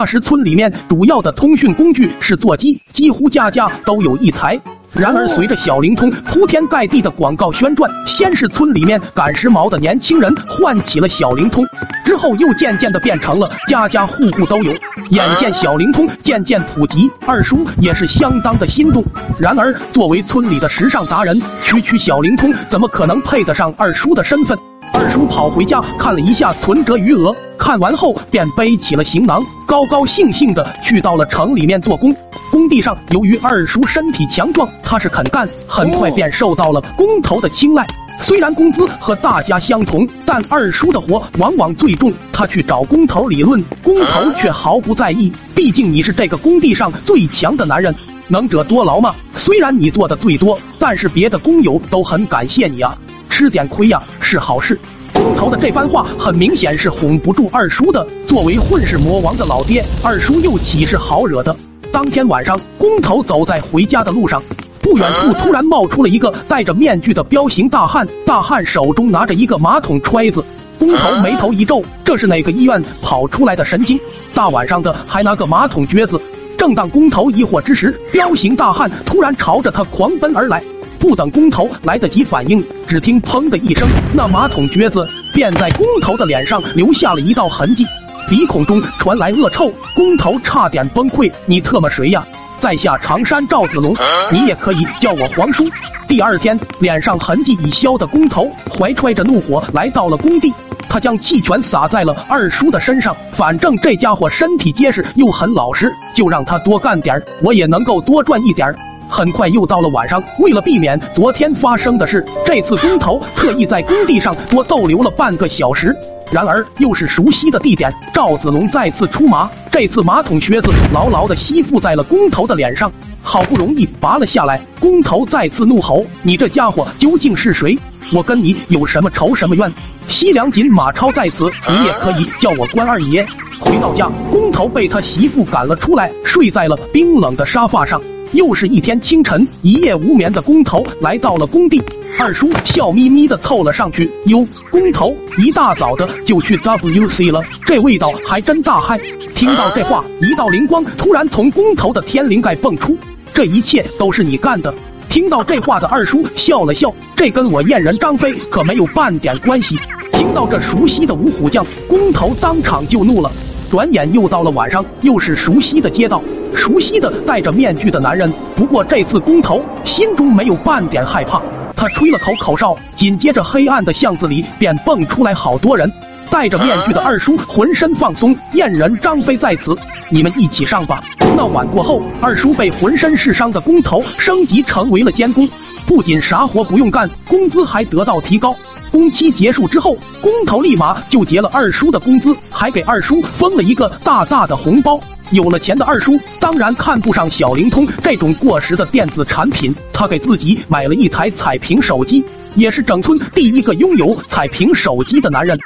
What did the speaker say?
那时村里面主要的通讯工具是座机，几乎家家都有一台。然而，随着小灵通铺天盖地的广告宣传，先是村里面赶时髦的年轻人唤起了小灵通，之后又渐渐的变成了家家户户都有。眼见小灵通渐渐普及，二叔也是相当的心动。然而，作为村里的时尚达人，区区小灵通怎么可能配得上二叔的身份？二叔跑回家看了一下存折余额，看完后便背起了行囊，高高兴兴的去到了城里面做工。工地上，由于二叔身体强壮，他是肯干，很快便受到了工头的青睐。虽然工资和大家相同，但二叔的活往往最重。他去找工头理论，工头却毫不在意。毕竟你是这个工地上最强的男人，能者多劳嘛。虽然你做的最多，但是别的工友都很感谢你啊，吃点亏呀是好事。工头的这番话很明显是哄不住二叔的。作为混世魔王的老爹，二叔又岂是好惹的？当天晚上，工头走在回家的路上，不远处突然冒出了一个戴着面具的彪形大汉。大汉手中拿着一个马桶揣子，工头眉头一皱，这是哪个医院跑出来的神经？大晚上的还拿个马桶撅子！正当工头疑惑之时，彪形大汉突然朝着他狂奔而来。不等工头来得及反应，只听砰的一声，那马桶撅子便在工头的脸上留下了一道痕迹。鼻孔中传来恶臭，工头差点崩溃。你特么谁呀？在下常山赵子龙，你也可以叫我皇叔。第二天，脸上痕迹已消的工头怀揣着怒火来到了工地，他将气全撒在了二叔的身上。反正这家伙身体结实又很老实，就让他多干点我也能够多赚一点很快又到了晚上，为了避免昨天发生的事，这次工头特意在工地上多逗留了半个小时。然而又是熟悉的地点，赵子龙再次出马，这次马桶靴子牢牢的吸附在了工头的脸上，好不容易拔了下来。工头再次怒吼：“你这家伙究竟是谁？我跟你有什么仇什么怨？”西凉锦马超在此，你也可以叫我关二爷。回到家，工头被他媳妇赶了出来，睡在了冰冷的沙发上。又是一天清晨，一夜无眠的工头来到了工地。二叔笑眯眯的凑了上去，哟，工头一大早的就去 WC 了，这味道还真大嗨。听到这话，一道灵光突然从工头的天灵盖蹦出，这一切都是你干的。听到这话的二叔笑了笑，这跟我燕人张飞可没有半点关系。听到这熟悉的五虎将，工头当场就怒了。转眼又到了晚上，又是熟悉的街道，熟悉的戴着面具的男人。不过这次工头心中没有半点害怕，他吹了口口哨，紧接着黑暗的巷子里便蹦出来好多人。戴着面具的二叔浑身放松，燕人张飞在此，你们一起上吧。闹晚过后，二叔被浑身是伤的工头升级成为了监工，不仅啥活不用干，工资还得到提高。工期结束之后，工头立马就结了二叔的工资，还给二叔封了一个大大的红包。有了钱的二叔当然看不上小灵通这种过时的电子产品，他给自己买了一台彩屏手机，也是整村第一个拥有彩屏手机的男人。